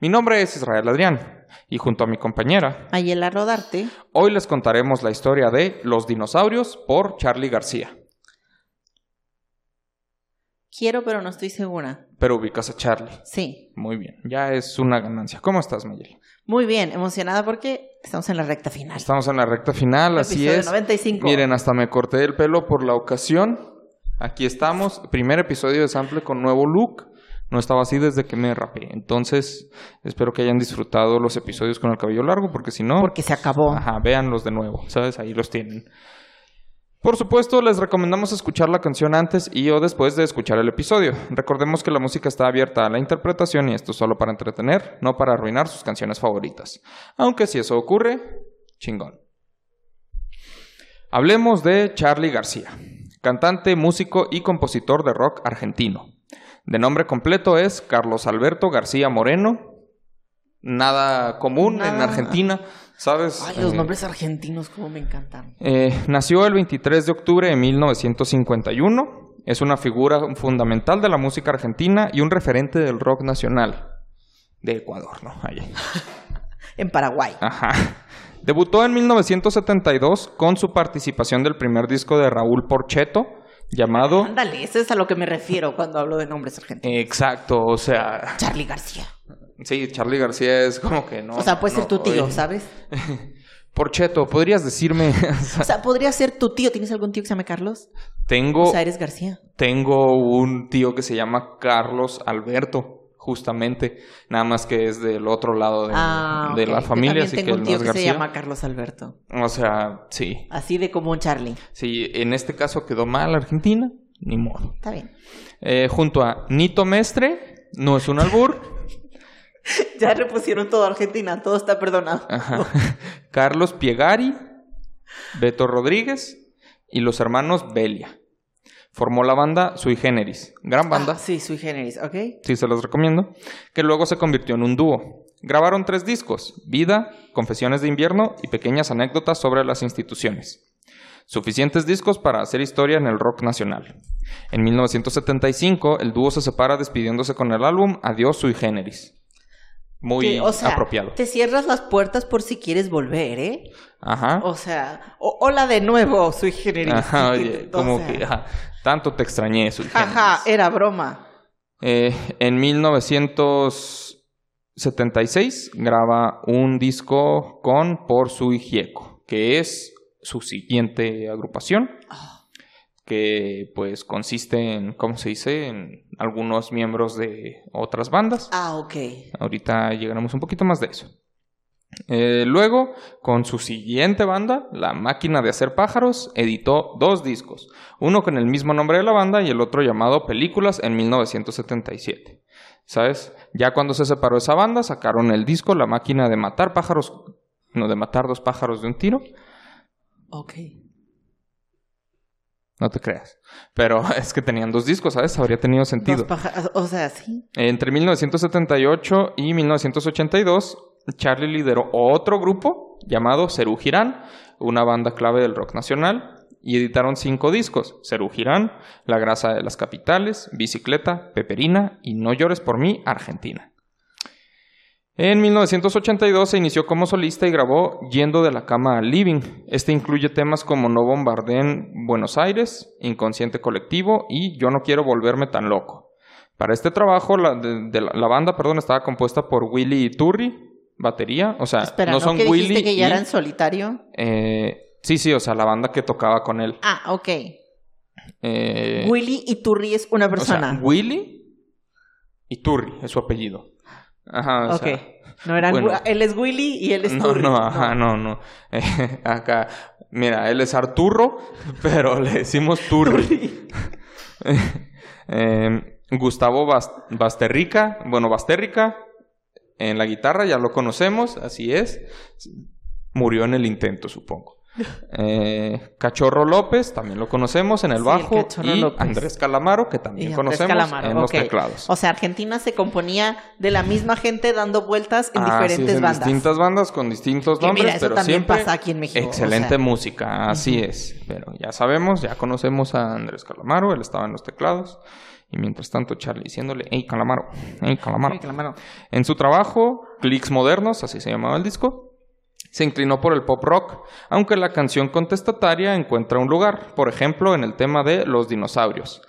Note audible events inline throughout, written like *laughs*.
Mi nombre es Israel Adrián, y junto a mi compañera, Ayela Rodarte, hoy les contaremos la historia de Los dinosaurios por Charlie García. quiero pero no estoy segura. Pero ubicas a Charlie. Sí, Muy bien, ya es una ganancia. ¿Cómo estás, Mayel? muy bien, emocionada porque estamos en la recta final. Estamos en la recta final, así es. 95. Miren, hasta me corté el pelo por la ocasión. Aquí estamos, primer episodio de Sample con nuevo look. No estaba así desde que me rapé. Entonces, espero que hayan disfrutado los episodios con el cabello largo, porque si no, Porque se acabó. Ajá, véanlos de nuevo, ¿sabes? Ahí los tienen. Por supuesto, les recomendamos escuchar la canción antes y o después de escuchar el episodio. Recordemos que la música está abierta a la interpretación y esto solo para entretener, no para arruinar sus canciones favoritas. Aunque si eso ocurre, chingón. Hablemos de Charlie García, cantante, músico y compositor de rock argentino. De nombre completo es Carlos Alberto García Moreno. Nada común en. Argentina, ¿sabes? Ay, los Eh, nombres argentinos como me encantan. eh, nació el 23 de octubre de 1951. Es una figura fundamental de la música argentina y un referente del rock nacional de Ecuador, ¿no? Ahí. *laughs* En Paraguay. Ajá. Debutó en 1972 con su participación del primer disco de Raúl Porcheto llamado... Ándale, eso es a lo que me refiero cuando hablo de nombres argentinos. Exacto, o sea... Charlie García. Sí, Charlie García es como que no... o sea, puede ser tu tío, oye. ¿sabes? *laughs* Porcheto, ¿podrías decirme? *laughs* O sea, podría ser tu tío. ¿Tienes algún tío que se llame Carlos? Tengo... O sea, eres García. Tengo un tío que se llama Carlos Alberto, justamente, nada más que es del otro lado de, Ah, de la familia, así tengo que un tío que se García. llama Carlos Alberto. O sea, sí, Así de como Charlie. sí, en este caso quedó mal Argentina, ni modo. Está bien. Eh, junto a Nito Mestre, no es un albur, *laughs* Ya repusieron todo Argentina. Todo está perdonado. ajá, *laughs* Carlos Piegari, Beto Rodríguez y los hermanos Belia. Formó la banda Sui Generis, gran banda. Ah, sí, sui generis, ¿ok? sí se los recomiendo, que luego se convirtió en un dúo. Grabaron tres discos, Vida, Confesiones de invierno y pequeñas anécdotas sobre las instituciones. Suficientes discos para hacer historia en el rock nacional. En 1975, el dúo se separa despidiéndose con el álbum Adiós sui generis. Muy Que, o sea, apropiado. Te cierras las puertas por si quieres volver, ¿eh? Ajá. O sea, o- hola de nuevo, sui generis. Ajá, oye, *laughs* O como sea, que ajá, tanto te extrañé sui Ajá, era broma. Eh, en 1976 graba un disco con Por Sui Gieco, que es su siguiente agrupación, que pues consiste en, ¿cómo se dice?, en algunos miembros de otras bandas. Ah, ok. Ahorita llegaremos un poquito más de eso. Eh, luego, con su siguiente banda, La Máquina de Hacer Pájaros, editó dos discos, uno con el mismo nombre de la banda y el otro llamado Películas en 1977. ¿Sabes? Ya cuando se separó esa banda, sacaron el disco La Máquina de Matar Pájaros, no, de matar dos pájaros de un tiro, Ok. no te creas. Pero *laughs* es que tenían dos discos, ¿sabes? Habría tenido sentido. Dos O sea, sí. Entre 1978 y 1982, Charlie lideró otro grupo llamado Cerú Girán, una banda clave del rock nacional, y editaron cinco discos: Cerú Girán, La grasa de las capitales, Bicicleta, Peperina y No llores por mí, Argentina. En 1982 se inició como solista y grabó Yendo de la cama al living. Este incluye temas como No bombardeen Buenos Aires, Inconsciente colectivo y Yo no quiero volverme tan loco. Para este trabajo, la, banda perdón, estaba compuesta por Willy Iturri, batería. O sea, Espera, no ¿no, son que Willy. dijiste que ya y- era en solitario? eh, sí, sí, o sea, la banda que tocaba con él. Ah, ok. Eh, Willy Iturri es una o sea, persona. Willy Iturri es su apellido. Ajá, o ok. sea, no eran, bueno. él es Willy y él es no, Turri. no, ajá, no, no. Eh, *laughs* acá, mira, él es Arturro, *laughs* pero le decimos Turri. *laughs* Eh, Gustavo Bas- Basterrica, bueno, Basterrica en la guitarra, ya lo conocemos, así es. Murió en el intento, supongo. *laughs* Eh, Cachorro López, también lo conocemos en el Sí, bajo. Y López. Andrés Calamaro, que también conocemos Calamaro, en los teclados. O sea, Argentina se componía de la misma gente dando vueltas en es, diferentes en bandas. distintas bandas con distintos Que nombres, mira, eso pero también siempre pasa aquí en México, excelente o sea. música, así es. Pero ya sabemos, ya conocemos a Andrés Calamaro, él estaba en los teclados. Y mientras tanto, Charlie diciéndole, hey Calamaro, hey Calamaro. En su trabajo, Clicks Modernos, así se llamaba el disco, se inclinó por el pop rock, aunque la canción contestataria encuentra un lugar, por ejemplo, en el tema de Los dinosaurios.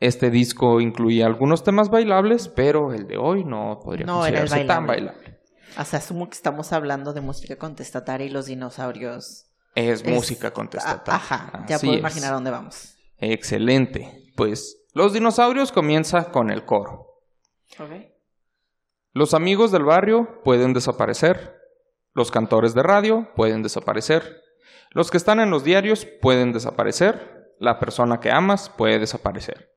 Este disco incluía algunos temas bailables, pero el de hoy no podría No considerarse tan bailable. O sea, asumo que estamos hablando de música contestataria y los dinosaurios. Es, Es- música contestataria. Ajá, ya Así puedo es. imaginar a dónde vamos. Excelente. Pues Los dinosaurios comienza con el coro. Los amigos del barrio pueden desaparecer. Los cantores de radio pueden desaparecer. Los que están en los diarios pueden desaparecer. La persona que amas puede desaparecer.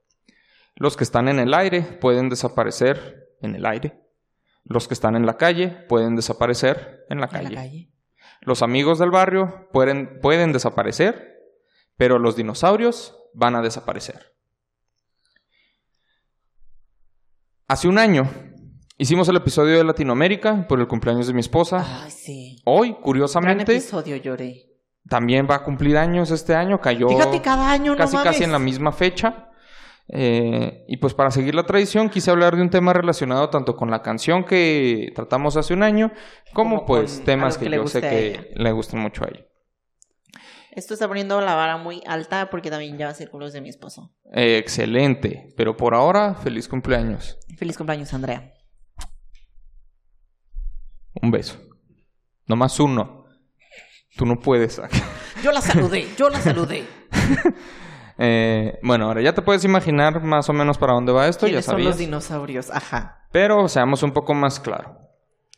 Los que están en el aire pueden desaparecer en el aire. Los que están en la calle pueden desaparecer en la En la calle. calle. Los amigos del barrio pueden, pueden desaparecer, pero los dinosaurios van a desaparecer. Hace un año hicimos el episodio de Latinoamérica por el cumpleaños de mi esposa. Ay, sí. Hoy, Gran curiosamente, episodio, lloré. también va a cumplir años este año. Cayó Fíjate, cada año, no casi mames. casi en la misma fecha. Eh, y pues para seguir la tradición quise hablar de un tema relacionado tanto con la canción que tratamos hace un año como, Como pues temas que, que yo sé que le gustan mucho a ella. Esto está poniendo la vara muy alta porque también ya va a ser cumpleaños de mi esposo. Eh, excelente, pero por ahora feliz cumpleaños. Feliz cumpleaños, Andrea. Un beso. Nomás uno. Tú no puedes. *laughs* Yo la saludé, yo la saludé. *laughs* Eh, bueno, ahora ya te puedes imaginar más o menos para dónde va esto, ya ¿Quiénes son los sabías. dinosaurios? Ajá. Pero seamos un poco más claro.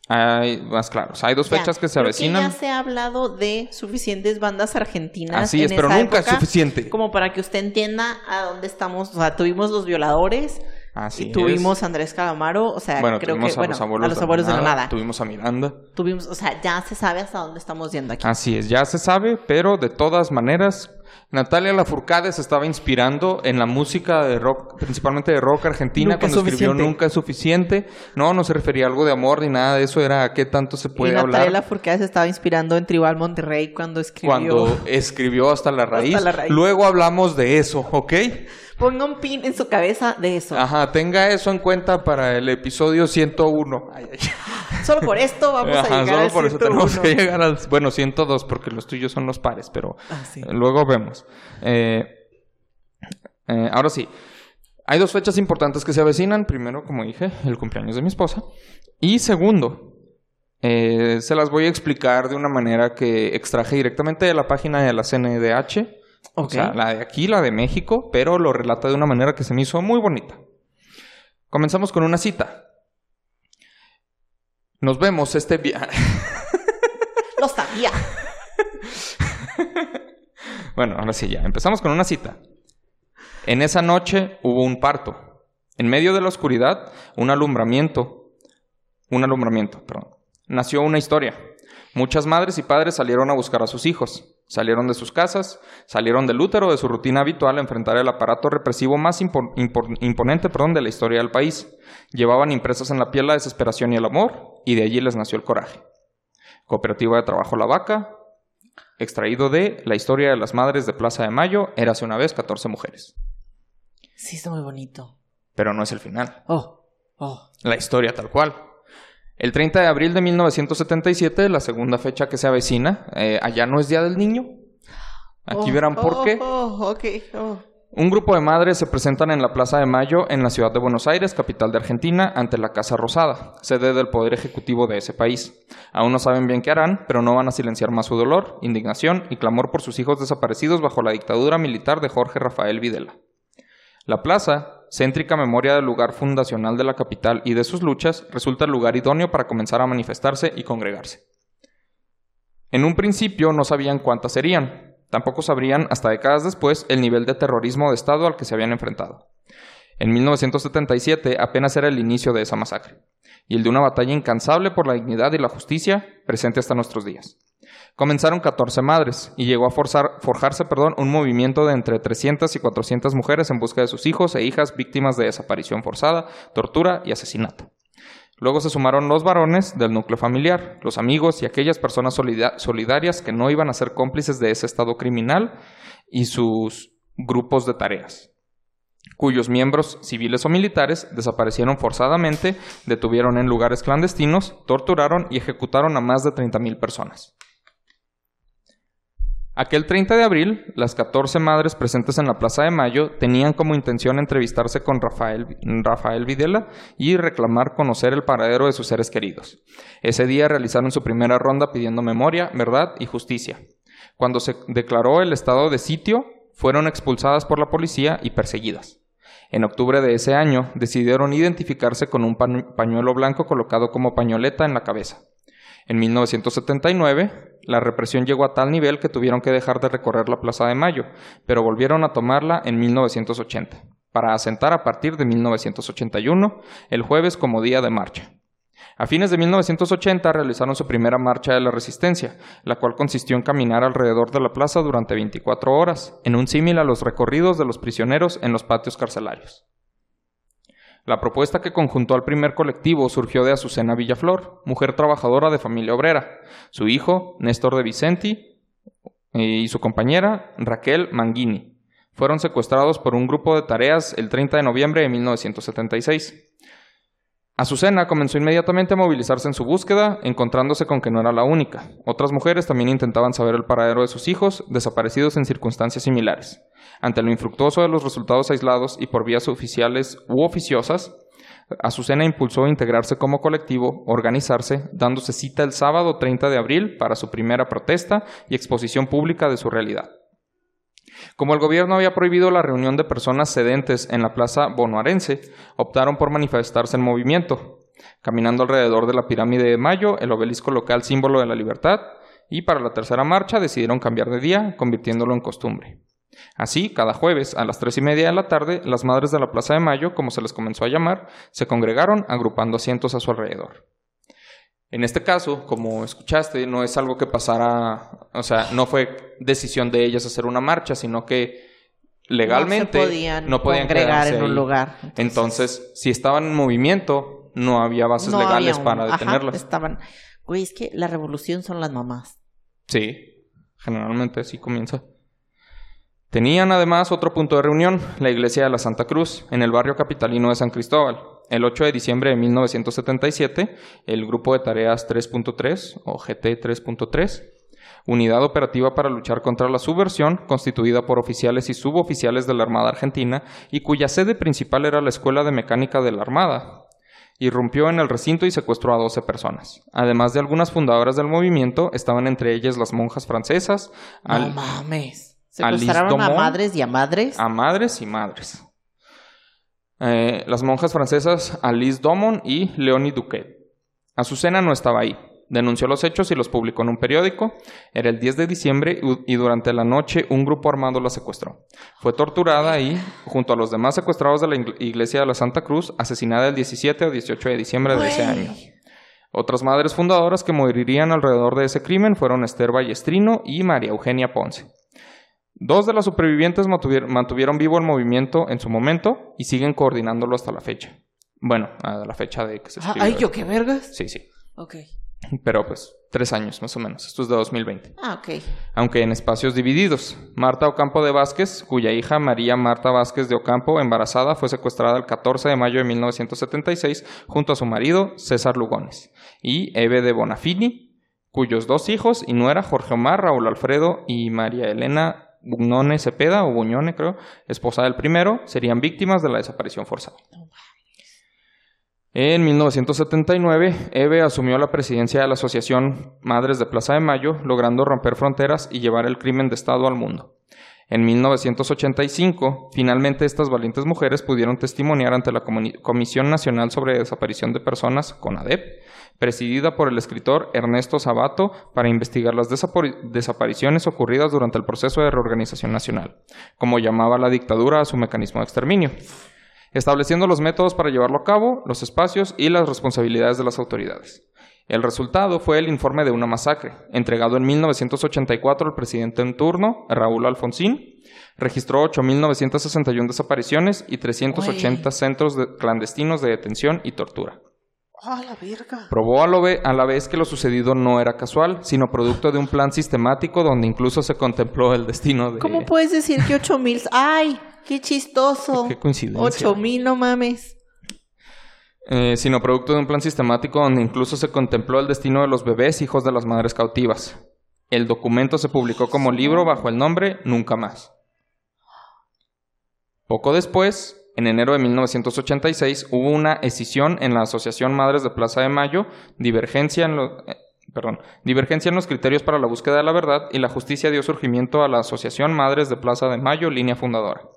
Hay más claros. Hay dos Ya, fechas que se avecinan. ya se ha hablado de suficientes bandas argentinas. Así en es, pero esa nunca es suficiente. Como para que usted entienda a dónde estamos. O sea, tuvimos los violadores Así y es. tuvimos a Andrés Calamaro. O sea, Bueno, creo tuvimos que a bueno, los abuelos, a los abuelos de la nada. Tuvimos a Miranda. Tuvimos, o sea, ya se sabe hasta dónde estamos yendo aquí. Así es, ya se sabe, pero de todas maneras, Natalia Lafourcade se estaba inspirando en la música de rock, principalmente de rock argentina, es cuando escribió. Nunca es suficiente. No, no se refería a algo de amor ni nada de eso, era a qué tanto se y puede Natalia hablar. Lafourcade se estaba inspirando en Tribal Monterrey cuando escribió. Cuando escribió hasta la, raíz. la raíz. Luego hablamos de eso, ¿ok? Ponga un pin en su cabeza de eso. Ajá, tenga eso en cuenta para el episodio 101. Ay, ay. Solo por esto vamos a llegar solo al por eso 101. tenemos que llegar al... Bueno, 102 porque los tuyos son los pares, pero Ah, sí. luego vemos. Eh, eh, ahora sí, hay dos fechas importantes que se avecinan. Primero, como dije, el cumpleaños de mi esposa. Y segundo, eh, se las voy a explicar de una manera que extraje directamente de la página de la CNDH. O sea, la de aquí, la de México, pero lo relata de una manera que se me hizo muy bonita. Comenzamos con una cita. Nos vemos este día. *laughs* Lo sabía. *laughs* bueno, ahora sí ya. Empezamos con una cita. En esa noche hubo un parto. En medio de la oscuridad, un alumbramiento. Un alumbramiento, perdón. Nació una historia. Muchas madres y padres salieron a buscar a sus hijos. Salieron de sus casas, salieron del útero de su rutina habitual a enfrentar el aparato represivo más impo- impo- imponente perdón, de la historia del país. Llevaban impresas en la piel la desesperación y el amor, y de allí les nació el coraje. Cooperativa de Trabajo La Vaca, extraído de La historia de las madres de Plaza de Mayo, érase una vez 14 mujeres. Sí, está muy bonito. Pero no es el final. Oh, oh. La historia tal cual. El 30 de abril de 1977, la segunda fecha que se avecina, eh, allá no es Día del Niño. Aquí Oh, verán por oh, qué. Oh. Oh. Un grupo de madres se presentan en la Plaza de Mayo en la ciudad de Buenos Aires, capital de Argentina, ante la Casa Rosada, sede del poder ejecutivo de ese país. Aún no saben bien qué harán, pero no van a silenciar más su dolor, indignación y clamor por sus hijos desaparecidos bajo la dictadura militar de Jorge Rafael Videla. La plaza, céntrica memoria del lugar fundacional de la capital y de sus luchas, resulta el lugar idóneo para comenzar a manifestarse y congregarse. En un principio no sabían cuántas serían, tampoco sabrían hasta décadas después el nivel de terrorismo de Estado al que se habían enfrentado. En 1977 apenas era el inicio de esa masacre, y el de una batalla incansable por la dignidad y la justicia presente hasta nuestros días. Comenzaron 14 madres y llegó a forjarse perdón, un movimiento de entre 300 y 400 mujeres en busca de sus hijos e hijas víctimas de desaparición forzada, tortura y asesinato. Luego se sumaron los varones del núcleo familiar, los amigos y aquellas personas solida- solidarias que no iban a ser cómplices de ese estado criminal y sus grupos de tareas, cuyos miembros civiles o militares desaparecieron forzadamente, detuvieron en lugares clandestinos, torturaron y ejecutaron a más de 30.000 personas. Aquel 30 de abril, las 14 madres presentes en la Plaza de Mayo tenían como intención entrevistarse con Rafael, Rafael Videla y reclamar conocer el paradero de sus seres queridos. Ese día realizaron su primera ronda pidiendo memoria, verdad y justicia. Cuando se declaró el estado de sitio, fueron expulsadas por la policía y perseguidas. En octubre de ese año decidieron identificarse con un pañu- pañuelo blanco colocado como pañoleta en la cabeza. En 1979, la represión llegó a tal nivel que tuvieron que dejar de recorrer la Plaza de Mayo, pero volvieron a tomarla en 1980, para asentar a partir de 1981 el jueves como día de marcha. A fines de 1980 realizaron su primera marcha de la resistencia, la cual consistió en caminar alrededor de la plaza durante 24 horas, en un símil a los recorridos de los prisioneros en los patios carcelarios. La propuesta que conjuntó al primer colectivo surgió de Azucena Villaflor, mujer trabajadora de familia obrera, su hijo, Néstor de Vicenti, y su compañera, Raquel Manguini. Fueron secuestrados por un grupo de tareas el 30 de noviembre de 1976. Azucena comenzó inmediatamente a movilizarse en su búsqueda, encontrándose con que no era la única. Otras mujeres también intentaban saber el paradero de sus hijos, desaparecidos en circunstancias similares. Ante lo infructuoso de los resultados aislados y por vías oficiales u oficiosas, Azucena impulsó integrarse como colectivo, organizarse, dándose cita el sábado 30 de abril para su primera protesta y exposición pública de su realidad. Como el gobierno había prohibido la reunión de personas sedentes en la plaza bonaerense, optaron por manifestarse en movimiento, caminando alrededor de la pirámide de Mayo, el obelisco local símbolo de la libertad, y para la tercera marcha decidieron cambiar de día, convirtiéndolo en costumbre. Así, cada jueves a las tres y media de la tarde, las madres de la Plaza de Mayo, como se les comenzó a llamar, se congregaron agrupando asientos a su alrededor. En este caso, como escuchaste, no es algo que pasara, o sea, no fue decisión de ellas hacer una marcha, sino que legalmente no podían, no podían congregar en un lugar. Entonces, si estaban en movimiento, no había bases no legales había un- para ajá, detenerlas. estaban. Güey, es que la revolución son las mamás. Sí, generalmente así comienza. Tenían además otro punto de reunión, la iglesia de la Santa Cruz, en el barrio capitalino de San Cristóbal. El 8 de diciembre de 1977, el grupo de tareas 3.3 o GT 3.3, unidad operativa para luchar contra la subversión, constituida por oficiales y suboficiales de la Armada Argentina y cuya sede principal era la Escuela de Mecánica de la Armada, irrumpió en el recinto y secuestró a 12 personas. Además de algunas fundadoras del movimiento, estaban entre ellas las monjas francesas, No al- mames. Secuestraron a madres y a madres. a madres y madres. Eh, las monjas francesas Alice Domon y Leonie Duquet. Azucena no estaba ahí. Denunció los hechos y los publicó en un periódico. Era el 10 de diciembre y durante la noche un grupo armado la secuestró. Fue torturada y, junto a los demás secuestrados de la iglesia de la Santa Cruz, asesinada el 17 o 18 de diciembre de ese año. Otras madres fundadoras que morirían alrededor de ese crimen fueron Esther Ballestrino y María Eugenia Ponce. Dos de las supervivientes mantuvier- mantuvieron vivo el movimiento en su momento y siguen coordinándolo hasta la fecha. Bueno, a la fecha de que se escribió. Ay, yo qué vergas. Sí, sí. Ok. Pero pues tres años más o menos. Esto es de 2020. Ah, ok. Aunque en espacios divididos. Marta Ocampo de Vázquez, cuya hija María Marta Vázquez de Ocampo, embarazada, fue secuestrada el 14 de mayo de 1976 junto a su marido César Lugones. Y Eve de Bonafini, cuyos dos hijos y nuera Jorge Omar, Raúl Alfredo y María Elena Bugnone Cepeda, o Buñone creo, esposa del primero, serían víctimas de la desaparición forzada. En 1979, Eve asumió la presidencia de la Asociación Madres de Plaza de Mayo, logrando romper fronteras y llevar el crimen de Estado al mundo. En 1985, finalmente estas valientes mujeres pudieron testimoniar ante la Comisión Nacional sobre Desaparición de Personas, CONADEP, presidida por el escritor Ernesto Sabato, para investigar las desapari- desapariciones ocurridas durante el proceso de reorganización nacional, como llamaba la dictadura a su mecanismo de exterminio. estableciendo los métodos para llevarlo a cabo, los espacios y las responsabilidades de las autoridades. El resultado fue el informe de una masacre, entregado en 1984 al presidente en turno, Raúl Alfonsín. Registró 8.961 desapariciones y 380 Güey. centros de- clandestinos de detención y tortura. ¡Ah, la verga! Probó a, lo ve- a la vez que lo sucedido no era casual, sino producto de un plan sistemático donde incluso se contempló el destino de... ¿Cómo puedes decir que ocho mil? ¡Ay! ¡Qué chistoso! *laughs* Qué coincidencia. Ocho mil, no mames. Eh, sino producto de un plan sistemático donde incluso se contempló el destino de los bebés hijos de las madres cautivas. El documento se publicó como libro bajo el nombre Nunca más. Poco después, en enero de 1986, hubo una escisión en la Asociación Madres de Plaza de Mayo, eh, divergencia en los criterios para la búsqueda de la verdad y la justicia dio surgimiento a la Asociación Madres de Plaza de Mayo, línea fundadora,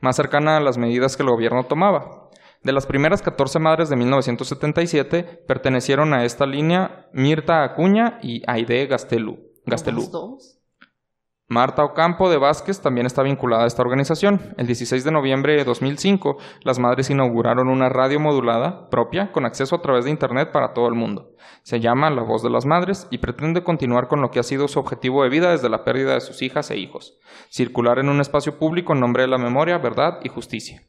más cercana a las medidas que el gobierno tomaba. De las primeras 14 madres de 1977, pertenecieron a esta línea Mirta Acuña y Aide Gastelú. Gastelú. ¿Los dos? Marta Ocampo de Vázquez también está vinculada a esta organización. El 16 de noviembre de 2005, las madres inauguraron una radio modulada propia con acceso a través de Internet para todo el mundo. Se llama La Voz de las Madres y pretende continuar con lo que ha sido su objetivo de vida desde la pérdida de sus hijas e hijos. Circular en un espacio público en nombre de la memoria, verdad y justicia.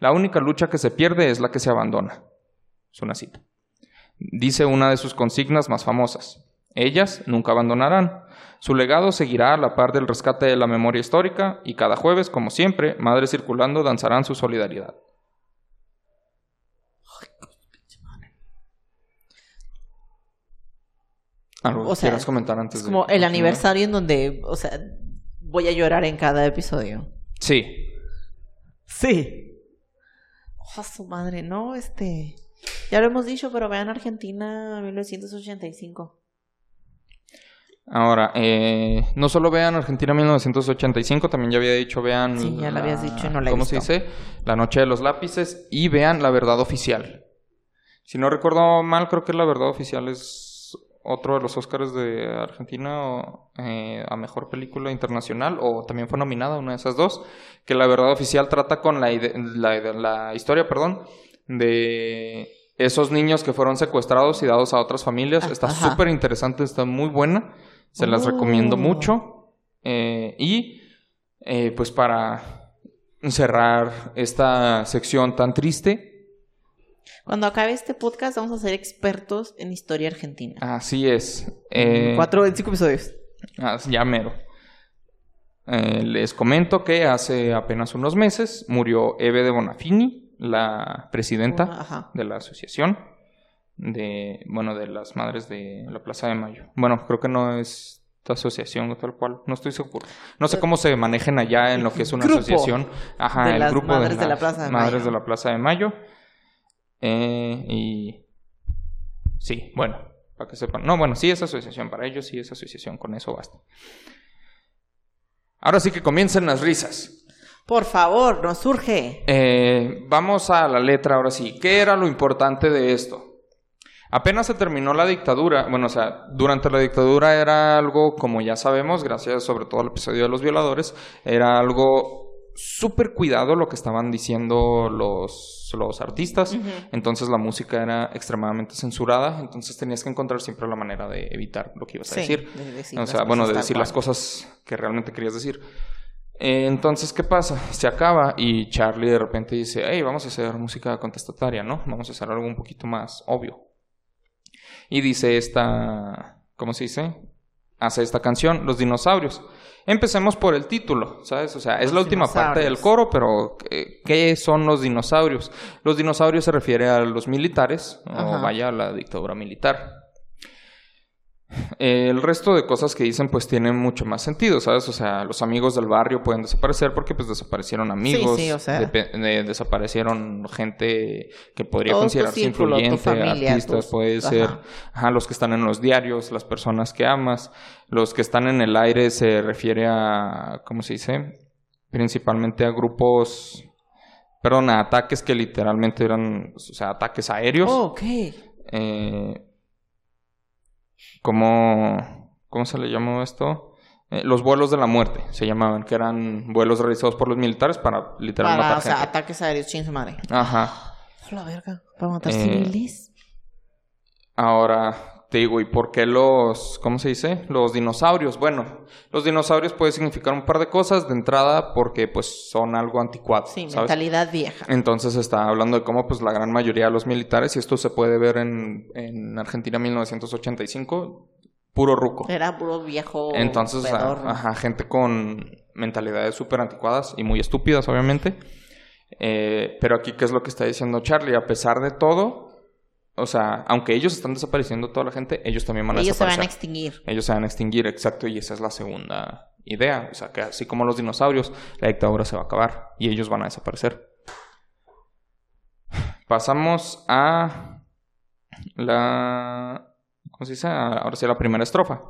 La única lucha que se pierde es la que se abandona. Es una cita. Dice una de sus consignas más famosas. Ellas nunca abandonarán. Su legado seguirá a la par del rescate de la memoria histórica y cada jueves, como siempre, Madres Circulando danzarán su solidaridad. ¿Algo O sea, quieras comentar antes Es de como el continuar? aniversario en donde, o sea, voy a llorar en cada episodio. Sí. Sí. Oh, su madre, no, este. Ya lo hemos dicho, pero vean Argentina 1985. Ahora, eh, no solo vean Argentina 1985, también ya había dicho, vean... Sí, ya lo habías dicho y no la he ¿Cómo visto. se dice? La Noche de los Lápices y vean La Verdad Oficial. Si no recuerdo mal, creo que La Verdad Oficial es otro de los Oscars de Argentina eh, a Mejor Película Internacional, o también fue nominada una de esas dos, que La Verdad Oficial trata con la, la, la historia, perdón, de esos niños que fueron secuestrados y dados a otras familias. Está súper interesante, está muy buena. Se las Oh. recomiendo mucho. Eh, y eh, pues para cerrar esta sección tan triste, Cuando acabe este podcast, vamos a ser expertos en historia argentina. así es. Eh, Cuatro, cinco episodios. ah, ya mero. Eh, les comento que hace apenas unos meses murió Eve de Bonafini, la presidenta Ajá. de la asociación de, bueno, de las madres de la Plaza de Mayo. Bueno, creo que no es esta asociación tal cual, no estoy seguro. No sé cómo se manejen allá en lo que es una Grupo asociación. Ajá, de el las grupo madres de, de la las Plaza de madres Mayo. de la Plaza de Mayo. Eh, y sí, bueno, para que sepan. No, bueno, sí es asociación para ellos, sí es asociación, con eso basta. Ahora sí que comiencen las risas. Por favor, nos surge. Eh, vamos a la letra ahora sí. ¿Qué era lo importante de esto? Apenas se terminó la dictadura, bueno, o sea, durante la dictadura era algo, como ya sabemos, gracias sobre todo al episodio de los violadores, era algo súper cuidado lo que estaban diciendo los, los artistas. Entonces la música era extremadamente censurada, entonces tenías que encontrar siempre la manera de evitar lo que ibas a Sí, decir. de decir O sea, bueno, de decir las cosas que realmente querías decir. Eh, entonces, ¿qué pasa? Se acaba y Charlie de repente dice, hey, vamos a hacer música contestataria, ¿no? Vamos a hacer algo un poquito más obvio. Y dice esta, ¿cómo se dice? Hace esta canción, Los dinosaurios. Empecemos por el título, ¿sabes? O sea, es Los la última parte del coro, pero ¿qué, qué son los dinosaurios? Los dinosaurios se refiere a los militares, o vaya, a la dictadura militar. Eh, El resto de cosas que dicen pues tienen mucho más sentido, ¿sabes? O sea, los amigos del barrio pueden desaparecer porque pues desaparecieron amigos, sí, o sea. de- desaparecieron gente que podría Todo considerarse círculo, influyente, familia, artistas, tus- puede ajá. ser, ajá, los que están en los diarios, las personas que amas, los que están en el aire se refiere a, ¿cómo se dice? Principalmente a grupos, perdón, a ataques que literalmente eran, o sea, ataques aéreos. Oh, ok. Eh, ¿cómo, ¿Cómo se le llamó esto? eh, los vuelos de la muerte se llamaban, que eran vuelos realizados por los militares para literal Para, matar o sea, gente. ataques aéreos, chin su madre. Ajá. A la verga. Para matar Eh, civiles. Ahora te digo, ¿y por qué los, cómo se dice? Los dinosaurios. Bueno, los dinosaurios puede significar un par de cosas. De entrada, porque pues son algo anticuado, Sí, ¿sabes? mentalidad vieja. Entonces está hablando de cómo pues la gran mayoría de los militares, y esto se puede ver en, en Argentina 1985, puro ruco. Era puro viejo. Entonces, ajá, gente con mentalidades súper anticuadas y muy estúpidas, obviamente. Eh, pero aquí, ¿qué es lo que está diciendo Charlie? A pesar de todo, o sea, aunque ellos están desapareciendo toda la gente, ellos también van a Ellos se van a desaparecer. extinguir. Ellos se van a extinguir, exacto, y esa es la segunda idea. O sea, que así como los dinosaurios, la dictadura se va a acabar y ellos van a desaparecer. Pasamos a la... ¿Cómo se dice? Ahora sí, a la primera estrofa.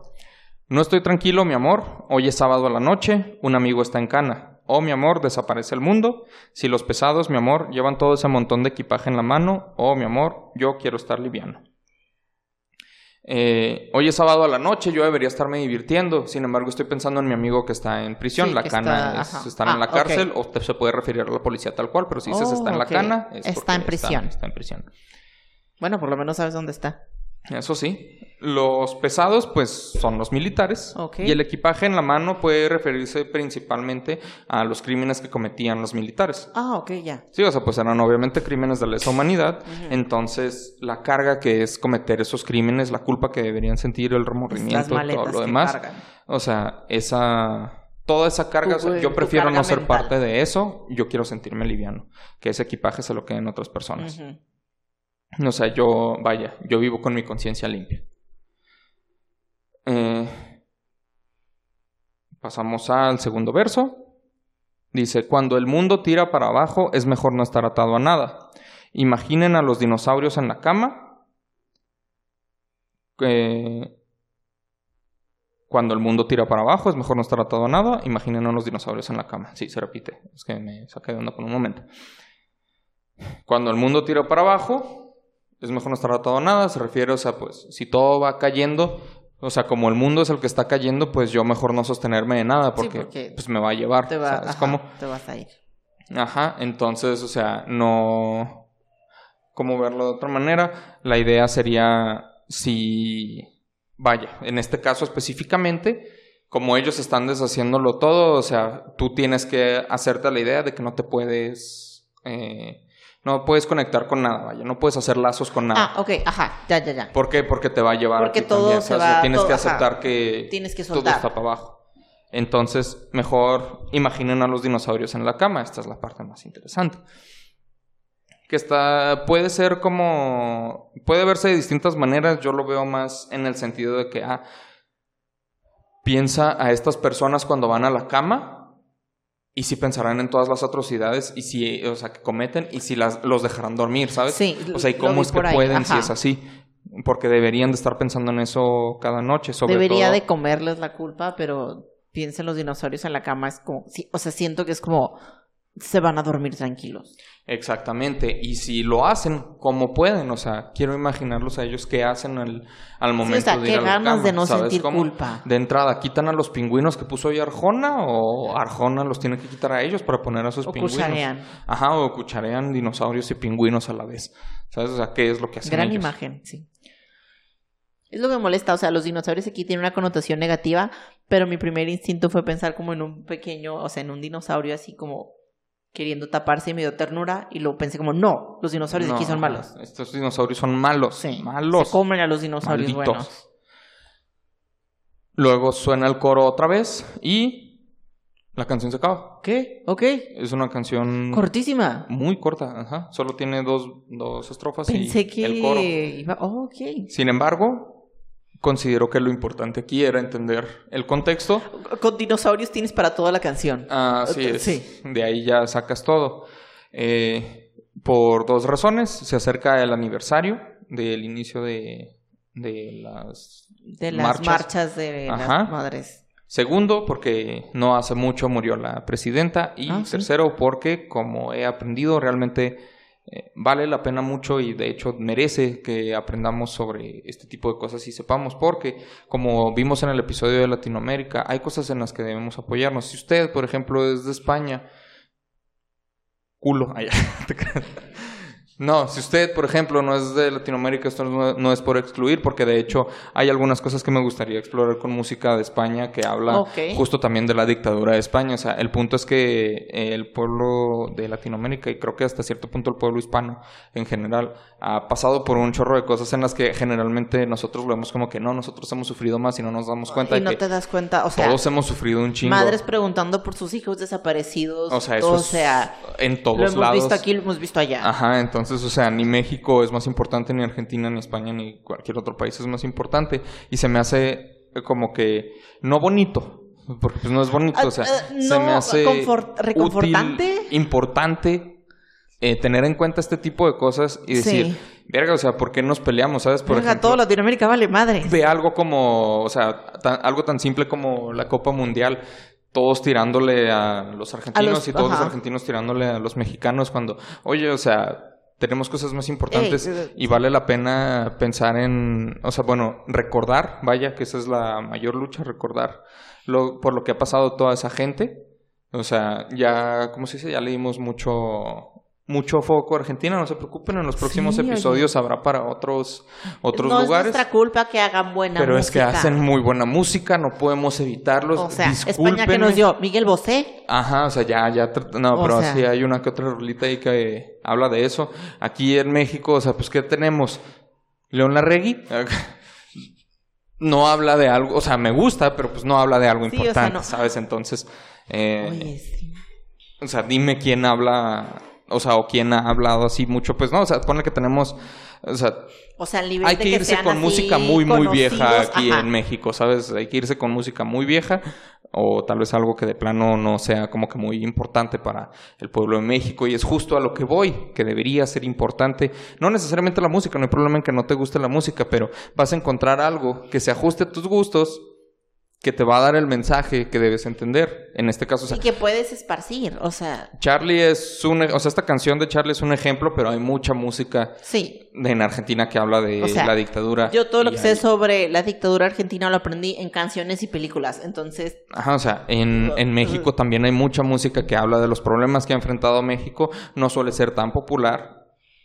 No estoy tranquilo, mi amor. Hoy es sábado a la noche. Un amigo está en cana. Oh, mi amor, desaparece el mundo. Si los pesados, mi amor, llevan todo ese montón de equipaje en la mano. Oh, mi amor, yo quiero estar liviano. Eh, hoy es sábado a la noche, yo debería estarme divirtiendo. Sin embargo, estoy pensando en mi amigo que está en prisión. Sí, la cana está- es estar Ah, en la cárcel o se puede referir a la policía tal cual, pero si dices Oh, está en la ok. cana, es Está en prisión. Está, en prisión. Bueno, por lo menos sabes dónde está. Eso sí. Los pesados, pues, son los militares. Y el equipaje en la mano puede referirse principalmente a los crímenes que cometían los militares. Ah, ok, ya. Sí, o sea, pues eran obviamente crímenes de lesa humanidad. Entonces, la carga que es cometer esos crímenes, la culpa que deberían sentir, el remordimiento, maletas todo lo demás. cargan. O sea, esa. Toda esa carga, o sea, Tu- yo prefiero no ser mental. parte de eso. Yo quiero sentirme liviano. Que ese equipaje se lo queden otras personas. Ujú. O sea, yo, vaya, yo vivo con mi conciencia limpia. Eh, pasamos al segundo verso. Dice, cuando el mundo tira para abajo es mejor no estar atado a nada. Imaginen a los dinosaurios en la cama. Cuando el mundo tira para abajo es mejor no estar atado a nada. Imaginen a los dinosaurios en la cama. Sí, se repite. Es que me saqué de onda por un momento. Cuando el mundo tira para abajo, es mejor no estar atado a nada. Se refiere, o sea, pues, si todo va cayendo, o sea, como el mundo es el que está cayendo, pues yo mejor no sostenerme de nada porque, porque pues me va a llevar. Te, va, ¿sabes ajá, cómo? te vas a ir. Ajá, entonces, o sea, no... ¿Cómo verlo de otra manera? La idea sería si... Vaya, en este caso específicamente, como ellos están deshaciéndolo todo, o sea, tú tienes que hacerte la idea de que no te puedes... eh, no puedes conectar con nada, vaya, no puedes hacer lazos con nada. Ah, ok, ajá, ya, ya, ya. ¿Por qué? Porque te va a llevar. a Porque ti todo también, se va- Tienes todo- que ajá. aceptar que Tienes que todo está para abajo. Entonces, mejor imaginen a los dinosaurios en la cama. Esta es la parte más interesante. Que está. Puede ser como. Puede verse de distintas maneras. Yo lo veo más en el sentido de que. Ah, piensa a estas personas cuando van a la cama. Y si pensarán en todas las atrocidades y si, o sea, que cometen y si las, los dejarán dormir, ¿sabes? Sí, O sea, ¿y cómo es que ahí, pueden si es así? Porque deberían de estar pensando en eso cada noche, sobre Debería todo. de comerles la culpa, pero piensen los dinosaurios en la cama, es como, sí, o sea, siento que es como, se van a dormir tranquilos. Exactamente. Y si lo hacen, ¿cómo pueden? O sea, quiero imaginarlos a ellos qué hacen al, al momento sí, o sea, de ir qué a la ganas cama, de no ¿sabes sentir cómo? culpa. De entrada, ¿quitan a los pingüinos que puso hoy Arjona? ¿O Arjona los tiene que quitar a ellos para poner a sus O pingüinos? cucharean. Ajá, o cucharean dinosaurios y pingüinos a la vez. ¿Sabes? O sea, ¿qué es lo que hacen Gran ellos? imagen, sí. Es lo que me molesta, o sea, los dinosaurios aquí tienen una connotación negativa, pero mi primer instinto fue pensar como en un pequeño, o sea, en un dinosaurio así como queriendo taparse y me dio ternura y luego pensé como, no, los dinosaurios de aquí No, son malos. Estos dinosaurios son malos. Sí, Malos. se comen a los dinosaurios Malditos. buenos. Luego suena el coro otra vez y la canción se acaba. ¿Qué? Ok, Es una canción cortísima. muy corta, ajá. Solo tiene dos, dos estrofas Pensé y que el coro. iba, oh, ok. Sin embargo, considero que lo importante aquí era entender el contexto. Con dinosaurios tienes para toda la canción. Así es. sí. De ahí ya sacas todo. Eh, por dos razones. Se acerca el aniversario del inicio de, de las De las marchas. marchas, de Ajá. las madres. Segundo, porque no hace mucho murió la presidenta. Y Ah, sí. tercero, porque como he aprendido, realmente eh, vale la pena mucho y de hecho merece que aprendamos sobre este tipo de cosas y sepamos, porque como vimos en el episodio de Latinoamérica, hay cosas en las que debemos apoyarnos. Si usted, por ejemplo, es de España, culo, *laughs* allá, No, si usted, por ejemplo, no es de Latinoamérica, esto no, es por excluir, porque de hecho hay algunas cosas que me gustaría explorar con música de España que habla justo también de la dictadura de España. O sea, el punto es que el pueblo de Latinoamérica, y creo que hasta cierto punto el pueblo hispano en general, ha pasado por un chorro de cosas en las que generalmente nosotros vemos como que no, nosotros hemos sufrido más y no nos damos cuenta. Y no te das cuenta, o sea. Todos hemos sufrido un chingo. Madres preguntando por sus hijos desaparecidos. O sea, eso o sea, en todos lados. Lo hemos visto aquí, lo hemos visto allá. Ajá, entonces entonces, o sea, ni México es más importante, ni Argentina, ni España, ni cualquier otro país es más importante. Y se me hace como que no bonito, porque pues no es bonito, o sea, ah, se me hace reconfortante, importante eh, tener en cuenta este tipo de cosas y decir, verga, o sea, ¿por qué nos peleamos, sabes? Por verga, todo Latinoamérica vale madre. Ve algo como, o sea, algo tan simple como la Copa Mundial todos tirándole a los argentinos y todos los argentinos tirándole a los mexicanos cuando, oye, o sea, tenemos cosas más importantes y vale la pena pensar en, o sea, bueno, recordar, vaya, que esa es la mayor lucha, recordar lo, por lo que ha pasado toda esa gente. O sea, ya, ¿cómo se dice? Ya leímos mucho mucho foco Argentina, no se preocupen, en los próximos episodios habrá para otros otros lugares. No es nuestra culpa que hagan buena música. Pero es que hacen muy buena música, no podemos evitarlos. O sea, España que nos dio Miguel Bosé. Ajá, o sea, ya ya no, pero así hay una que otra rolita ahí que habla de eso. Aquí en México, o sea, pues qué tenemos? León Larregui *laughs* no habla de algo, o sea, me gusta, pero pues no habla de algo importante, ¿sabes? Entonces, eh, Oye, sí. o sea, dime quién habla o sea, o quién ha hablado así mucho, pues no, o sea, pone que tenemos, o sea, o sea hay que, irse con música muy, muy vieja aquí en México, ¿sabes? Hay que irse con música muy vieja o tal vez algo que de plano no sea como que muy importante para el pueblo de México y es justo a lo que voy, que debería ser importante, no necesariamente la música, no hay problema en que no te guste la música, pero vas a encontrar algo que se ajuste a tus gustos que te va a dar el mensaje que debes entender. En este caso, o sea, y que puedes esparcir, o sea. Charlie es un, o sea, esta canción de Charlie es un ejemplo, pero hay mucha música sí. en Argentina que habla de la dictadura. Yo todo lo que sé sobre la dictadura argentina lo aprendí en canciones y películas, entonces. Ajá, o sea, en, en México también hay mucha música que habla de los problemas que ha enfrentado México. No suele ser tan popular,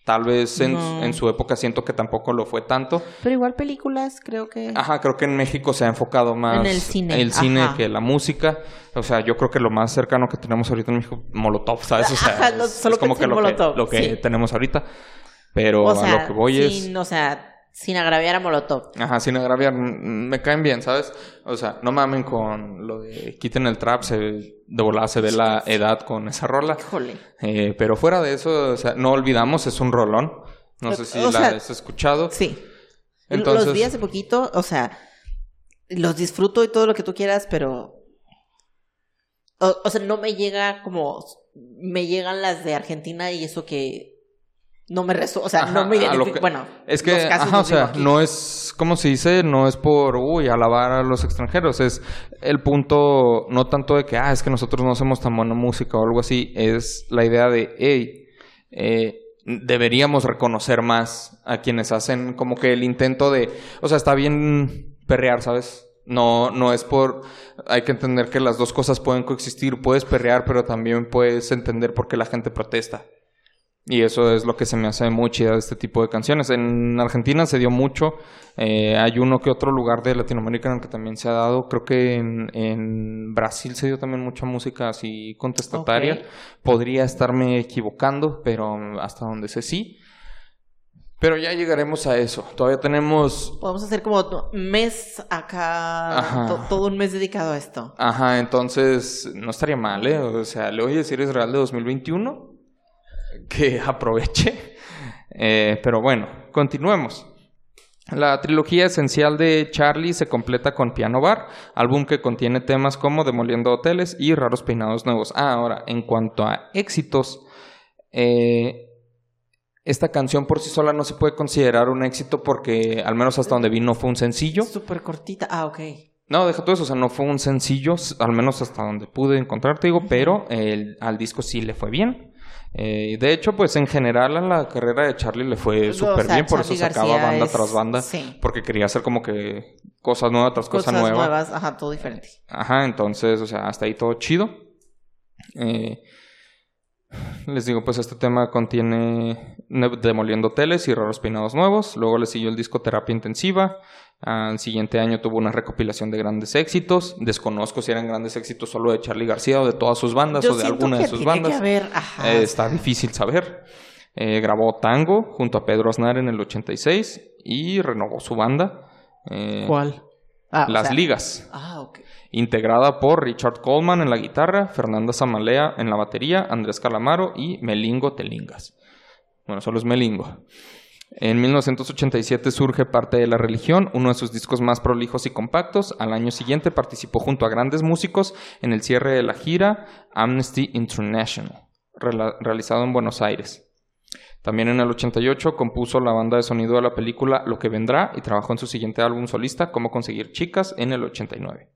Tal vez en, su época siento que tampoco lo fue tanto. Pero igual películas, creo que... Ajá, creo que en México se ha enfocado más... En el cine. El cine que la música. O sea, yo creo que lo más cercano que tenemos ahorita en México, Molotov, ¿sabes? O sea, *laughs* es, como que, lo que, tenemos ahorita. Pero a lo que voy es... O sea, sin agraviar a Molotov. Ajá, sin agraviar. Me caen bien, ¿sabes? O sea, no mamen con lo de quiten el trap, se, de volada se ve la edad con esa rola. Híjole. Eh, pero fuera de eso, o sea, no olvidamos, es un rolón. No sé si la has escuchado. Sí. Entonces... Los vi hace poquito, o sea, los disfruto y todo lo que tú quieras, pero... o sea, no me llega como... Me llegan las de Argentina y eso que no me resuelve, o sea, no me identifico, bueno, es que, ajá, o sea, no es, como se dice, no es por, uy, alabar a los extranjeros, es el punto, no tanto de que, ah, es que nosotros no hacemos tan buena música o algo así, es la idea de, hey, eh, deberíamos reconocer más a quienes hacen como que el intento de, o sea, está bien perrear, ¿sabes? No, no es por. Hay que entender que las dos cosas pueden coexistir. Puedes perrear, pero también puedes entender por qué la gente protesta. Y eso es lo que se me hace muy chida de este tipo de canciones. En Argentina se dio mucho. Eh, hay uno que otro lugar de Latinoamérica en el que también se ha dado. Creo que en, Brasil se dio también mucha música así contestataria. Podría estarme equivocando, pero hasta donde sé sí. Pero ya llegaremos a eso. Todavía tenemos. Podemos hacer como un mes acá. todo un mes dedicado a esto. Ajá, entonces no estaría mal, ¿eh? O sea, le voy a decir Israel de 2021 que aproveche. Eh, pero bueno, continuemos. La trilogía esencial de Charlie se completa con Piano Bar, álbum que contiene temas como Demoliendo Hoteles y Raros Peinados Nuevos. Ah, ahora, en cuanto a éxitos, eh, esta canción por sí sola no se puede considerar un éxito porque, al menos hasta donde vino, fue un sencillo. Súper cortita, ah, ok. No, deja todo eso, o sea, no fue un sencillo, al menos hasta donde pude encontrar, te digo, pero al disco sí le fue bien. Eh, de hecho, pues en general a la carrera de Charlie le fue súper bien, por eso sacaba banda tras banda, porque quería hacer como que cosas nuevas tras cosas, cosas nuevas. Ajá, todo diferente. Ajá, entonces, o sea, hasta ahí todo chido. Eh, les digo, pues este tema contiene Demoliendo Hoteles y Raros Peinados Nuevos. Luego le siguió el disco Terapia Intensiva. Al siguiente año tuvo una recopilación de grandes éxitos. Desconozco si eran grandes éxitos solo de Charlie García o de todas sus bandas o de alguna de sus bandas. Eh, está difícil saber. Eh, grabó Tango junto a Pedro Aznar en el 86 y renovó su banda. Eh, ¿Cuál? Ah, Las Ligas. Ah, ok integrada por Richard Coleman en la guitarra, Fernanda Zamalea en la batería, Andrés Calamaro y Melingo Telingas. Bueno, solo es Melingo. En 1987 surge Parte de la Religión, uno de sus discos más prolijos y compactos. Al año siguiente participó junto a grandes músicos en el cierre de la gira Amnesty International, realizado en Buenos Aires. También en el 88 compuso la banda de sonido de la película Lo que vendrá y trabajó en su siguiente álbum solista Cómo conseguir chicas en el 89.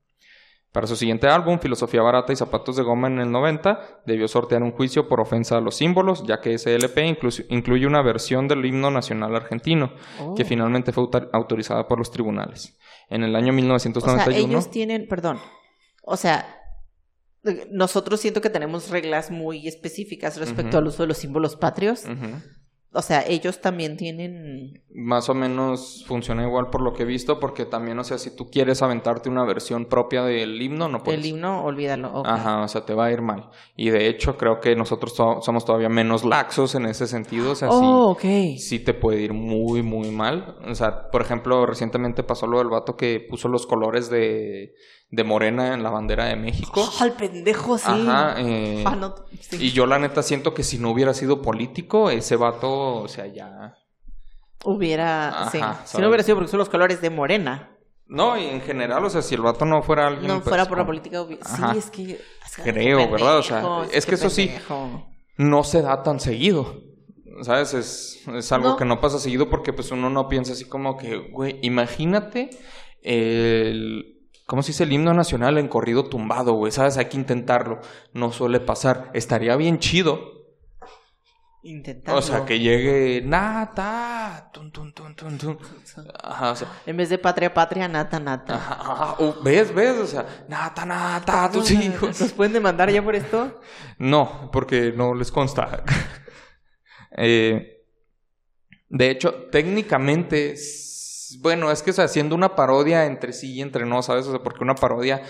Para su siguiente álbum, Filosofía Barata y Zapatos de Goma en el 90, debió sortear un juicio por ofensa a los símbolos, ya que ese LP incluye una versión del himno nacional argentino, que oh. finalmente fue autorizada por los tribunales. En el año 1991... O sea, ellos tienen, perdón, o sea, nosotros siento que tenemos reglas muy específicas respecto al uso de los símbolos patrios. O sea, ellos también tienen... Más o menos funciona igual por lo que he visto, porque también, o sea, si tú quieres aventarte una versión propia del himno, no puedes. El himno, olvídalo. Ajá, o sea, te va a ir mal. Y de hecho, creo que nosotros somos todavía menos laxos en ese sentido. O sea, oh, sí, sí te puede ir muy, muy mal. O sea, por ejemplo, recientemente pasó lo del vato que puso los colores de de Morena en la bandera de México. *laughs* ¡Oh, el pendejo, sí! Ajá. Eh, ah, y yo la neta siento que si no hubiera sido político, ese vato, o sea, ya... Hubiera... sí. Si no hubiera sido porque son los colores de Morena. No, y en general, o sea, si el vato no fuera alguien... No fuera por la política, sí, es que... Creo, ¿verdad? O sea, es que eso sí, no se da tan seguido. ¿Sabes? Es, es algo que no pasa seguido porque pues uno no piensa así como que, güey, imagínate el ¿Cómo se dice el himno nacional en corrido tumbado, güey? ¿Sabes? Hay que intentarlo. No suele pasar. Estaría bien chido. Intentarlo. O sea, que llegue nata. Tum, tum, tum, tum, tum. Ajá, o sea. En vez de patria, patria, nata, nata. Ajá, uh, ¿Ves? ¿Ves? O sea, nata, nata, tus hijos. ¿Nos pueden demandar ya por esto? No, porque no les consta. *laughs* eh, de hecho, técnicamente bueno, es que o haciendo una parodia entre sí y entre no, ¿sabes? O sea, porque una parodia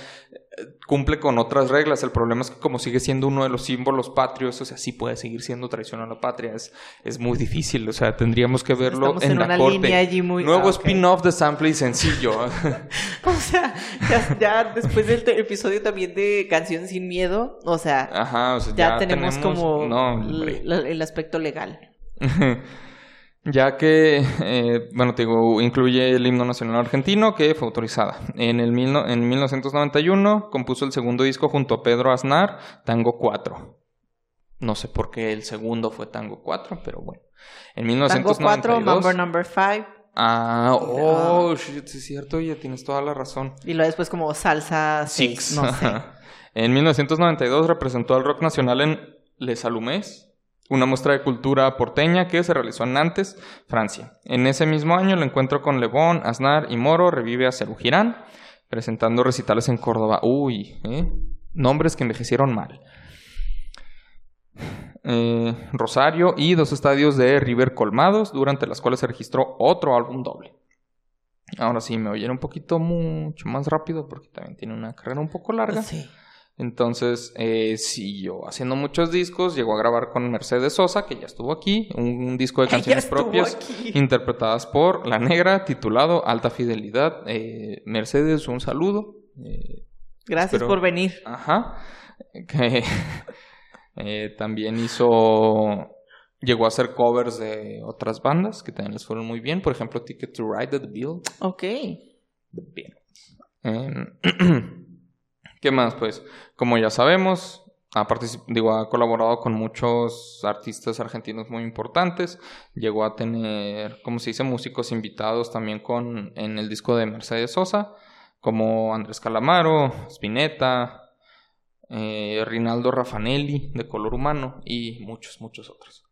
eh, cumple con otras reglas. El problema es que como sigue siendo uno de los símbolos patrios, o sea, sí puede seguir siendo traición a la patria. Es, muy difícil, o sea, tendríamos que verlo en, la corte. Nuevo ah, spin-off de Sample y sencillo. *laughs* o sea, ya, después del episodio también de Canción sin Miedo, o sea, ya, tenemos, como el aspecto legal. *laughs* ya que, eh, bueno, te digo, incluye el himno nacional argentino que fue autorizada. En, el mil en 1991 compuso el segundo disco junto a Pedro Aznar, Tango 4. No sé por qué el segundo fue Tango 4, pero bueno. En 1992... Tango 4, Number Number 5. Ah, oh, shit, es cierto, ya tienes toda la razón. Y luego después como Salsa 6, no sé. *laughs* en 1992 representó al rock nacional en Les Alumés, una muestra de cultura porteña que se realizó en Nantes, Francia. En ese mismo año el encuentro con Lebón, Aznar y Moro revive a Cerú Girán, presentando recitales en Córdoba. Uy, ¿eh? nombres que envejecieron mal. Eh, Rosario y dos estadios de River colmados, durante las cuales se registró otro álbum doble. Ahora sí, me oyeron un poquito mucho más rápido porque también tiene una carrera un poco larga. Sí. Entonces, eh, siguió haciendo muchos discos, llegó a grabar con Mercedes Sosa, que ya estuvo aquí, un, disco de *laughs* canciones propias interpretadas por La Negra, titulado Alta Fidelidad. Eh, Mercedes, un saludo. Eh, Gracias por venir. Ajá. *laughs* Eh, también hizo Llegó a hacer covers de otras bandas que también les fueron muy bien. Por ejemplo, Ticket to Ride the Bill. Ok. Bien. *clears throat* ¿Qué más? Pues, como ya sabemos, ha, digo, ha colaborado con muchos artistas argentinos muy importantes. Llegó a tener, como se dice, músicos invitados también con, en el disco de Mercedes Sosa, como Andrés Calamaro, Spinetta, eh, Rinaldo Raffanelli, de color humano, y muchos, muchos otros.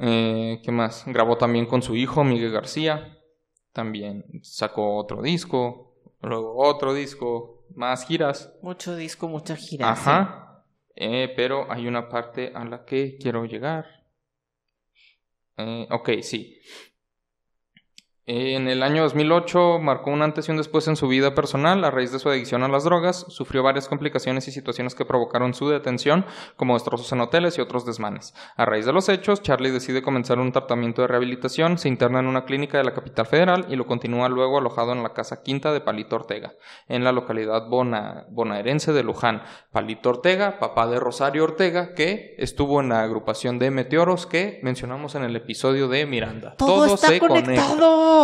Eh, ¿Qué más? Grabó también con su hijo, Miguel García. También sacó otro disco, luego otro disco, más giras. Mucho disco, muchas giras. Ajá. Eh, pero hay una parte a la que quiero llegar. Eh, ok, sí. En el año 2008 marcó un antes y un después en su vida personal a raíz de su adicción a las drogas. Sufrió varias complicaciones y situaciones que provocaron su detención, como destrozos en hoteles y otros desmanes. A raíz de los hechos, Charlie decide comenzar un tratamiento de rehabilitación, se interna en una clínica de la capital federal y lo continúa luego alojado en la casa quinta de Palito Ortega, en la localidad bona, bonaerense de Luján. Palito Ortega, papá de Rosario Ortega, que estuvo en la agrupación de Meteoros que mencionamos en el episodio de Miranda. Todo, está conectado.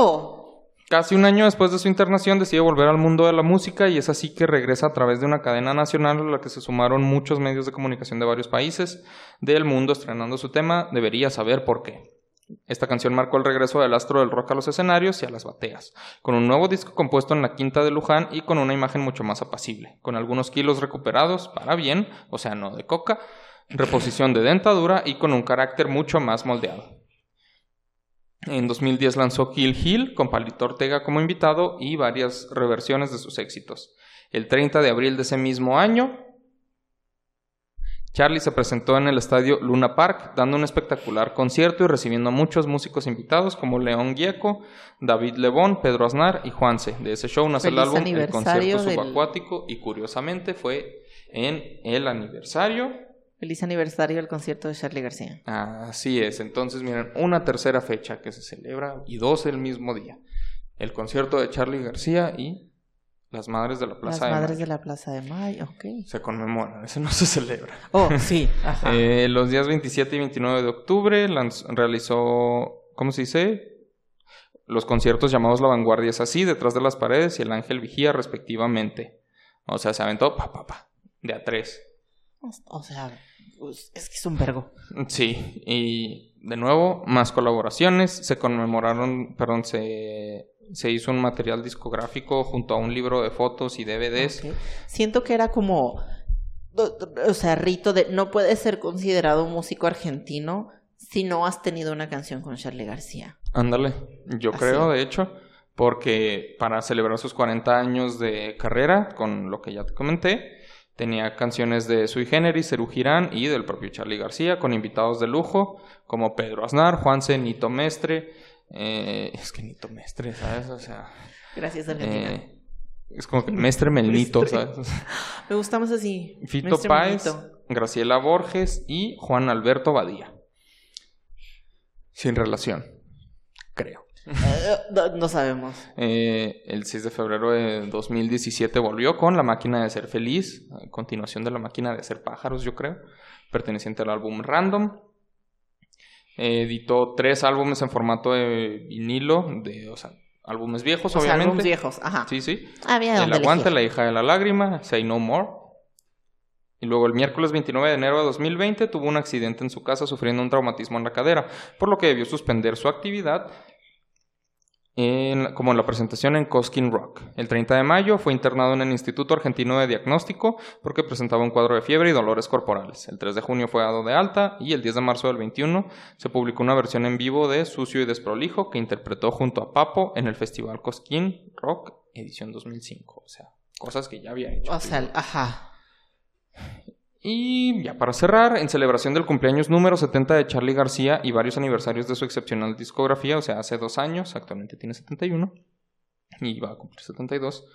Casi un año después de su internación decide volver al mundo de la música y es así que regresa a través de una cadena nacional a la que se sumaron muchos medios de comunicación de varios países del mundo estrenando su tema Debería saber por qué. Esta canción marcó el regreso del astro del rock a los escenarios y a las bateas, con un nuevo disco compuesto en la quinta de Luján y con una imagen mucho más apacible, con algunos kilos recuperados para bien, o sea, no de coca, reposición de dentadura y con un carácter mucho más moldeado. En 2010 lanzó Kill Hill con Palito Ortega como invitado y varias reversiones de sus éxitos. El 30 de abril de ese mismo año, Charlie se presentó en el estadio Luna Park, dando un espectacular concierto y recibiendo a muchos músicos invitados como León Gieco, David Lebón, Pedro Aznar y Juanse. De ese show nace el álbum El Concierto Subacuático y curiosamente fue en el aniversario Feliz aniversario del concierto de Charlie García. Así es. Entonces, miren, una tercera fecha que se celebra y dos el mismo día. El concierto de Charlie García y las Madres de la Plaza de Mayo. Las Madres de la Plaza de Mayo, ok. Se conmemoran, ese no *laughs* se celebra. Oh, sí, ajá. eh, los días 27 y 29 de octubre realizó, ¿cómo se dice? Los conciertos llamados La Vanguardia es así, detrás de las paredes y El Ángel Vigía, respectivamente. O sea, se aventó, pa, pa, pa, de a tres. O sea, pues, es que es un vergo. Sí, y de nuevo, más colaboraciones. Se conmemoraron, perdón, se, se hizo un material discográfico junto a un libro de fotos y DVDs. Siento que era como, o sea, rito de no puedes ser considerado un músico argentino si no has tenido una canción con Charlie García. Ándale, yo creo, de hecho, porque para celebrar sus 40 años de carrera, con lo que ya te comenté, Tenía canciones de Sui Generis, Cerú Girán y del propio Charlie García, con invitados de lujo como Pedro Aznar, Juanse, Nito Mestre. Eh, es que Nito Mestre, ¿sabes? O sea. Gracias, Argentina. Eh, es como que Mestre Melnito, ¿sabes? Me gusta más así. Fito Páez, Graciela Borges y Juan Alberto Badía. Sin relación, creo. Eh, no, sabemos. Eh, el 6 de febrero de 2017 volvió con La máquina de ser feliz, a continuación de La máquina de ser pájaros, yo creo, perteneciente al álbum Random. editó tres álbumes en formato de vinilo, de, o sea, álbumes viejos, obviamente. álbumes viejos, ajá. Sí, sí. Había el Aguante, La hija de la lágrima, Say No More. Y luego el miércoles 29 de enero de 2020 tuvo un accidente en su casa sufriendo un traumatismo en la cadera, por lo que debió suspender su actividad como en la presentación en Coskin Rock. El 30 de mayo fue internado en el Instituto Argentino de Diagnóstico porque presentaba un cuadro de fiebre y dolores corporales. El 3 de junio fue dado de alta y el 10 de marzo del 21 se publicó una versión en vivo de Sucio y Desprolijo que interpretó junto a Papo en el Festival Cosquín Rock edición 2005. O sea, cosas que ya había hecho. O sea, ajá. Y ya para cerrar, en celebración del cumpleaños número 70 de Charlie García y varios aniversarios de su excepcional discografía, o sea, hace dos años, actualmente tiene 71 y va a cumplir 72,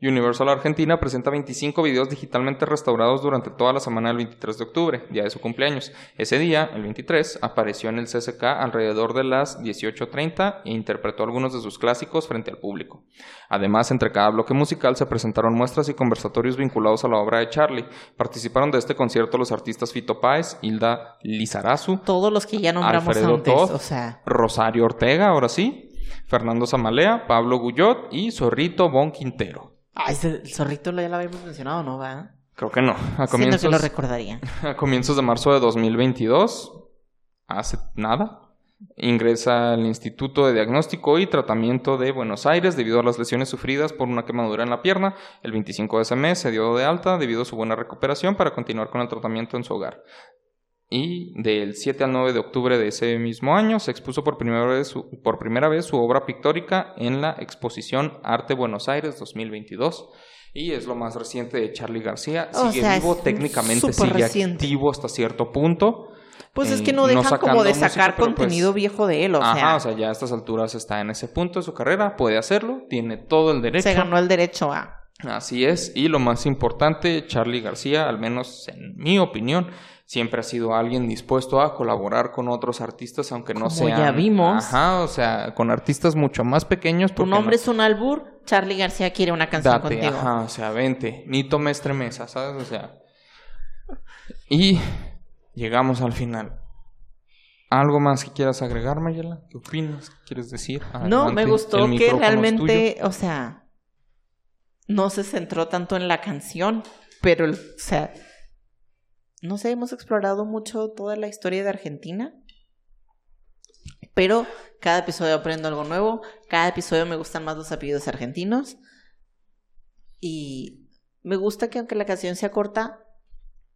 Universal Argentina presenta 25 videos digitalmente restaurados durante toda la semana del 23 de octubre, día de su cumpleaños. Ese día, el 23, apareció en el CSK alrededor de las 18.30 e interpretó algunos de sus clásicos frente al público. Además, entre cada bloque musical se presentaron muestras y conversatorios vinculados a la obra de Charlie. Participaron de este concierto los artistas Fito Páez, Hilda Lizarazu, todos los que ya nombramos antes, o sea... Rosario Ortega, ahora sí, Fernando Zamalea, Pablo Guyot y Zorrito Bon Quintero. Ah, ese, el zorrito ya lo habíamos mencionado, ¿no? ¿Va? Creo que no. A comienzos, que lo recordaría. *laughs* A comienzos de marzo de 2022, hace nada, Ingresa al Instituto de Diagnóstico y Tratamiento de Buenos Aires debido a las lesiones sufridas por una quemadura en la pierna. El 25 de ese mes se dio de alta debido a su buena recuperación para continuar con el tratamiento en su hogar. Y del 7 al 9 de octubre de ese mismo año se expuso por primera vez su, por primera vez su obra pictórica en la exposición Arte Buenos Aires 2022. Y es lo más reciente de Charlie García. O Sigue sea, vivo, técnicamente sigue reciente. activo hasta cierto punto. Pues es Eh, que no no dejan como de música, sacar pues, contenido viejo de él, o Ajá, sea, o sea, ya a estas alturas está en ese punto de su carrera, puede hacerlo, tiene todo el derecho. se ganó el derecho a... Así es, y lo más importante, Charlie García, al menos en mi opinión, siempre ha sido alguien dispuesto a colaborar con otros artistas, aunque no Como sean. ya vimos. Ajá, o sea, con artistas mucho más pequeños. Tu nombre no- es un albur, Charlie García quiere una canción Date, contigo. ajá, o sea, vente, ni tomes tremesa, ¿sabes? O sea. Y llegamos al final. ¿Algo más que quieras agregar, Mayela? ¿Qué opinas? ¿Qué quieres decir? No, me gustó que realmente, o sea, no se centró tanto en la canción, pero, o sea, no sé, hemos explorado mucho toda la historia de Argentina, pero cada episodio aprendo algo nuevo, cada episodio me gustan más los apellidos argentinos y me gusta que aunque la canción sea corta,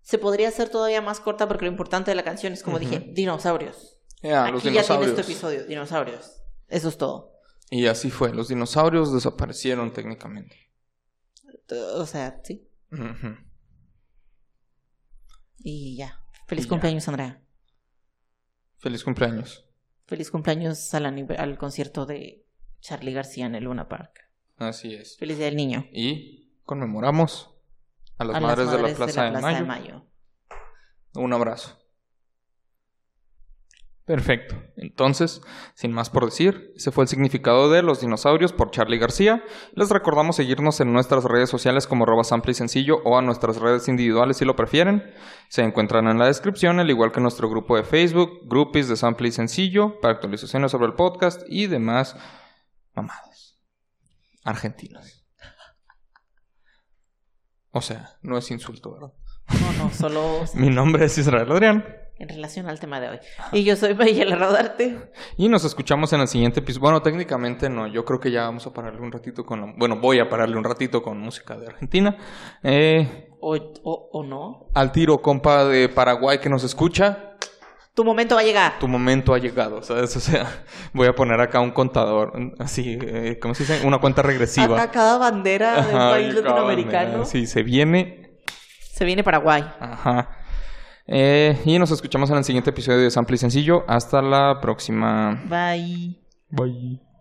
se podría hacer todavía más corta porque lo importante de la canción es, como dije, dinosaurios. Ah, los Aquí ya tienes dinosaurios. tu episodio, dinosaurios. Eso es todo. Y así fue, los dinosaurios desaparecieron técnicamente. O sea, sí. Y ya. Feliz Y ya. cumpleaños, Andrea. Feliz cumpleaños. Feliz cumpleaños al, al concierto de Charlie García en el Luna Park. Así es. Feliz Día del Niño. Y conmemoramos a las a madres, las de la Plaza, de, Mayo. de Mayo. Un abrazo. Perfecto. Entonces, sin más por decir, ese fue el significado de Los dinosaurios por Charlie García. Les recordamos seguirnos en nuestras redes sociales como arroba sample y sencillo o a nuestras redes individuales si lo prefieren. Se encuentran en la descripción, al igual que nuestro grupo de Facebook, Groupies de Sample y Sencillo, para actualizaciones sobre el podcast y demás mamadas. Argentinos. O sea, no es insulto, ¿verdad? No, no, solo *laughs* Mi nombre es Israel Adrián. En relación al tema de hoy. Y yo soy Mayela Rodarte. Y nos escuchamos en el siguiente episodio. Bueno, técnicamente no. Yo creo que ya vamos a pararle un ratito con... la- Bueno, voy a pararle un ratito con música de Argentina. Eh, O, o, o no. al tiro, compa de Paraguay que nos escucha. Tu momento va a llegar. Tu momento ha llegado, ¿sabes? *laughs* O sea, voy a poner acá un contador. Así, eh, ¿cómo se dice? Una cuenta regresiva. Acá cada bandera de un Ajá, país latinoamericano bandera. Sí, se viene. se viene Paraguay. Ajá. Eh, y nos escuchamos en el siguiente episodio de Sample y Sencillo. Hasta la próxima. Bye. Bye.